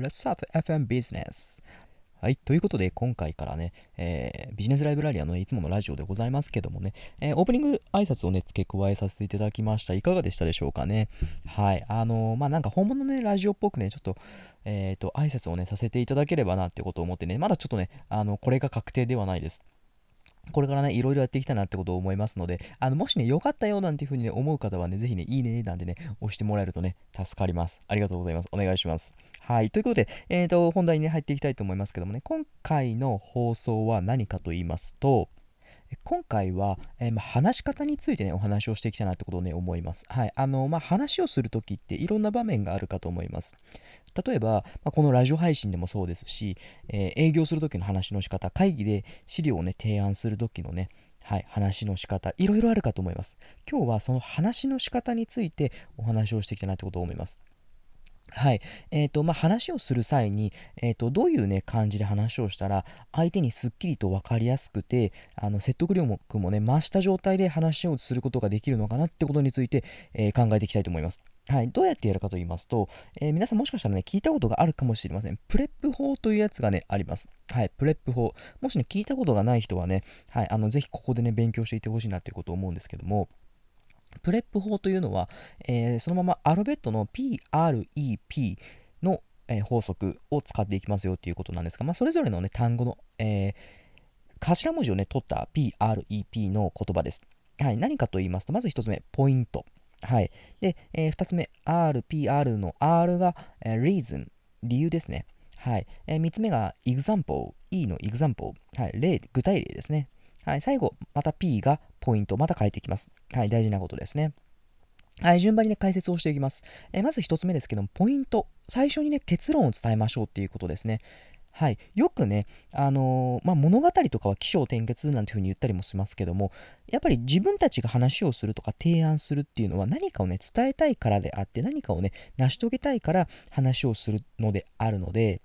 Let's start FM business. はい。ということで、今回からね、えービジネスライブラリアのいつものラジオでございますけどもね、えーオープニング挨拶をね、付け加えさせていただきました。いかがでしたでしょうかね？はい。あのーまあ、なんか本物のね、ラジオっぽくね、ちょっと、えっ、と、挨拶をね、させていただければなってことを思ってね、まだちょっとね、あの、これが確定ではないです。これからね、いろいろやっていきたいなってことを思いますので、あの、もしね、良かったよなんていうふうにね、思う方はね、ぜひね、いいねなんてね、押してもらえるとね、助かります。ありがとうございます。お願いします。はい。ということで、えっ、と、本題にね、入っていきたいと思いますけどもね、今回の放送は何かと言いますと、今回は、えーまあ、話し方についてね、お話をしていきたいなってことをね、思います。はい。あの、まあ、話をするときっていろんな場面があるかと思います。例えば、まあ、このラジオ配信でもそうですし、えー営業するときの話の仕方、会議で資料をね、提案するときのね、はい、話の仕方、いろいろあるかと思います。今日はその話の仕方についてお話をしていきたいなってことを思います。はい。えっ、と、まあ、話をする際に、えっ、と、どういうね、感じで話をしたら、相手にすっきりと分かりやすくて、あの、説得力もね、増した状態で話をすることができるのかなってことについて、えー考えていきたいと思います。はい。どうやってやるかと言いますと、えー皆さんもしかしたらね、聞いたことがあるかもしれません。 PREP 法というやつがね、あります。はい。 PREP 法。もしね、聞いたことがない人はね、はい。あの、ぜひここでね、勉強していってほしいなっていうことを思うんですけども、プレップ法というのは、えーそのままアルベットの PREP の、えー法則を使っていきますよっていうことなんですが、まあ、それぞれの、ね、単語の、えー頭文字をね、取った PREP の言葉です。はい、何かと言いますと、まず1つ目、ポイント。はい。で、え2つ目、RPR の R が、えー reason、理由ですね。はい。え3つ目が example、E の example、はい、例、具体例ですね。はい、最後、また P がポイント、また変えていきます。はい、大事なことですね。はい、順番にね、解説をしていきます。えまず1つ目ですけども、ポイント。最初にね、結論を伝えましょうっていうことですね。はい、よくね、あのーまあ、物語とかは起承転結なんていうふうに言ったりもしますけども、やっぱり自分たちが話をするとか提案するっていうのは何かをね、伝えたいからであって、何かをね、成し遂げたいから話をするのであるので、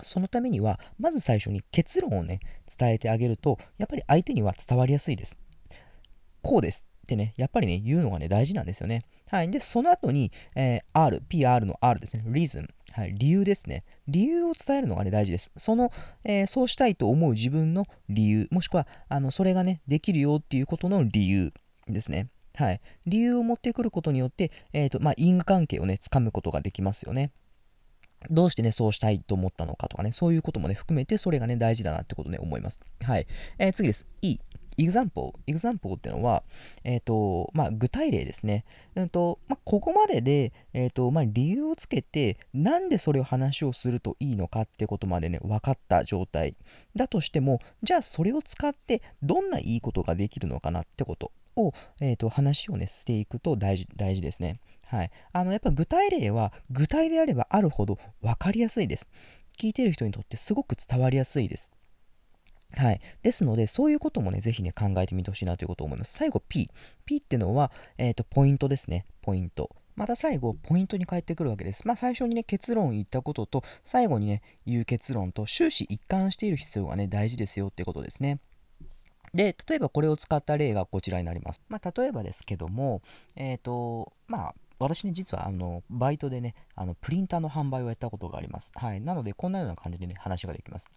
そのためには、まず最初に結論をね、伝えてあげると、やっぱり相手には伝わりやすいです。こうですってね、やっぱりね、言うのがね、大事なんですよね。はい。で、その後に、えー R、PR の R ですね、reason、はい、理由ですね。理由を伝えるのがね、大事です。その、えーそうしたいと思う自分の理由、もしくは、あの、それがね、できるよっていうことの理由ですね。はい。理由を持ってくることによって、えっ、と、まあ、因果関係をね、つかむことができますよね。どうしてね、そうしたいと思ったのかとかね、そういうこともね、含めて、それがね、大事だなってことね、思います。はい。えー次です。E。example。example っていうのは、えっ、と、まあ、具体例ですね。うんと、まあ、ここまでで、えっ、と、まあ、理由をつけて、なんでそれを話をするといいのかってことまでね、分かった状態だとしても、じゃあそれを使って、どんないいことができるのかなってことを、えっ、と、話をね、していくと大事、大事ですね。はい。あの、やっぱ具体例は、具体であればあるほど分かりやすいです。聞いてる人にとってすごく伝わりやすいです。はい。ですので、そういうこともね、ぜひね、考えてみてほしいなということを思います。最後、P。P ってのは、えっ、と、ポイントですね。ポイント。また最後、ポイントに返ってくるわけです。まあ、最初にね、結論言ったことと、最後にね、言う結論と、終始一貫している必要がね、大事ですよってことですね。で、例えばこれを使った例がこちらになります。まあ、例えばですけども、えっ、と、まあ、私ね、実は、あの、バイトでね、あの、プリンターの販売をやったことがあります。はい。なので、こんなような感じでね、話ができます。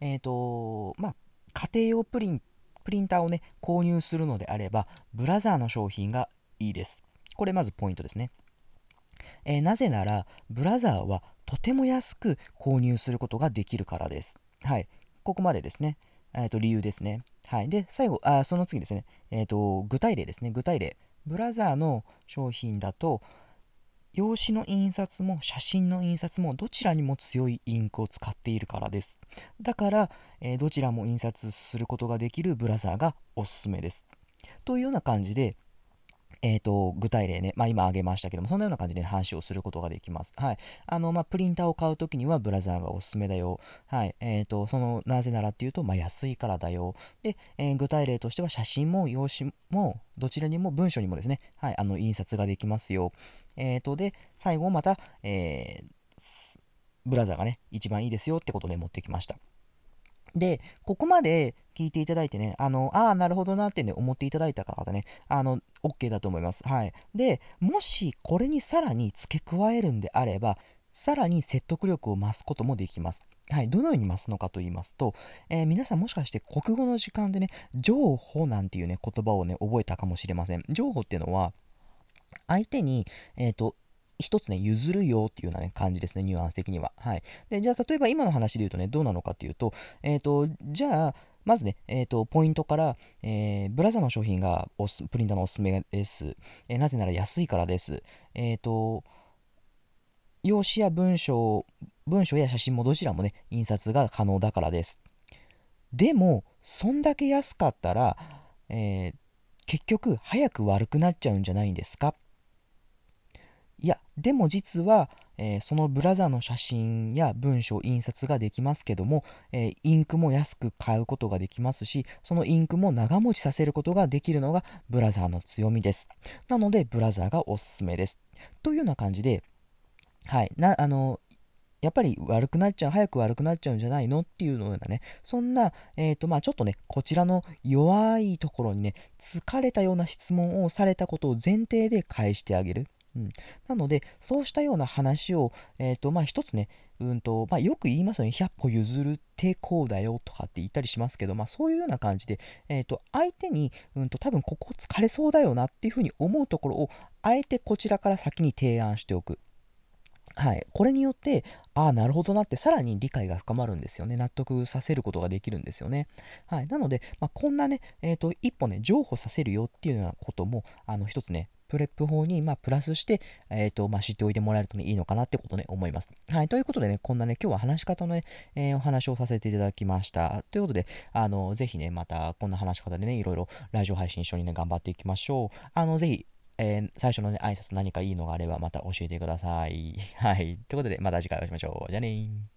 えっ、と、まあ、家庭用プリン、プリンターをね、購入するのであれば、ブラザーの商品がいいです。これまずポイントですね。えーなぜなら、ブラザーはとても安く購入することができるからです。はい。ここまでですね。えっ、と、理由ですね。はい。で、最後、あその次ですね。えっ、と、具体例ですね。具体例。ブラザーの商品だと、用紙の印刷も写真の印刷もどちらにも強いインクを使っているからです。だから、えーどちらも印刷することができるブラザーがおすすめです。というような感じで、えー、と具体例ね、まあ、今挙げましたけども、そんなような感じで話をすることができます。はい。あの、まあ、プリンターを買うときにはブラザーがおすすめだよ。はい。えっ、と、その、なぜならっていうと、まあ、安いからだよ。で、えー具体例としては、写真も用紙も、どちらにも文書にもですね、はい、あの、印刷ができますよ。えっ、と、で、最後また、えーブラザーがね、一番いいですよってことで持ってきました。で、ここまで聞いていただいてね、あの、ああ、なるほどなってね、思っていただいた方ね、あの、OK だと思います。はい。で、もし、これにさらに付け加えるんであれば、さらに説得力を増すこともできます。はい、どのように増すのかと言いますと、えー、皆さんもしかして国語の時間でね、情報なんていうね、言葉をね、覚えたかもしれません。情報っていうのは、相手に、えっ、ー、と、一つね、譲るよっていうような、ね、感じですね、ニュアンス的には。はい。で、じゃあ、例えば今の話で言うとね、どうなのかっていうと、えっ、ー、と、じゃあ、まずね、えっ、ー、と、ポイントから、えー、ブラザーの商品がおすプリンターのおすすめです。えなぜなら安いからです。えっ、と、用紙や文章、文章や写真もどちらもね、印刷が可能だからです。でも、そんだけ安かったら、え結局、早く悪くなっちゃうんじゃないんですか？いや、でも実は、えー、そのブラザーの写真や文章、印刷ができますけども、えー、インクも安く買うことができますし、そのインクも長持ちさせることができるのがブラザーの強みです。なので、ブラザーがおすすめです。というような感じで、はい、な、あの、やっぱり悪くなっちゃう、早く悪くなっちゃうんじゃないのっていうようなね、そんな、え、ー、と、まあちょっとね、こちらの弱いところにね、疲れたような質問をされたことを前提で返してあげる。うん、なので、そうしたような話を、えっ、ー、と、まあ、一つね、うんと、まあ、よく言いますよね、100歩譲る抵抗だよとかって言ったりしますけど、まあ、そういうような感じで、えっ、ー、と、相手に、うんと、多分ここ疲れそうだよなっていうふうに思うところを、あえてこちらから先に提案しておく。はい、これによって、ああ、なるほどなって、さらに理解が深まるんですよね。納得させることができるんですよね。はい、なので、まあ、こんなね、えーと、一歩ね、譲歩させるよっていうようなことも、あの一つね、プレップ法に、まあ、プラスして、えっ、ー、と、まあ、知っておいてもらえると、ね、いいのかなってことね、思います。はい。ということでね、こんなね、今日は話し方のね、えー、お話をさせていただきました。ということで、あの、ぜひね、また、こんな話し方でね、いろいろラジオ配信一緒にね、頑張っていきましょう。あの、ぜひ、えー、最初のね、挨拶何かいいのがあればまた教えてください。はい。ということで、また次回お会いしましょう。じゃあねー。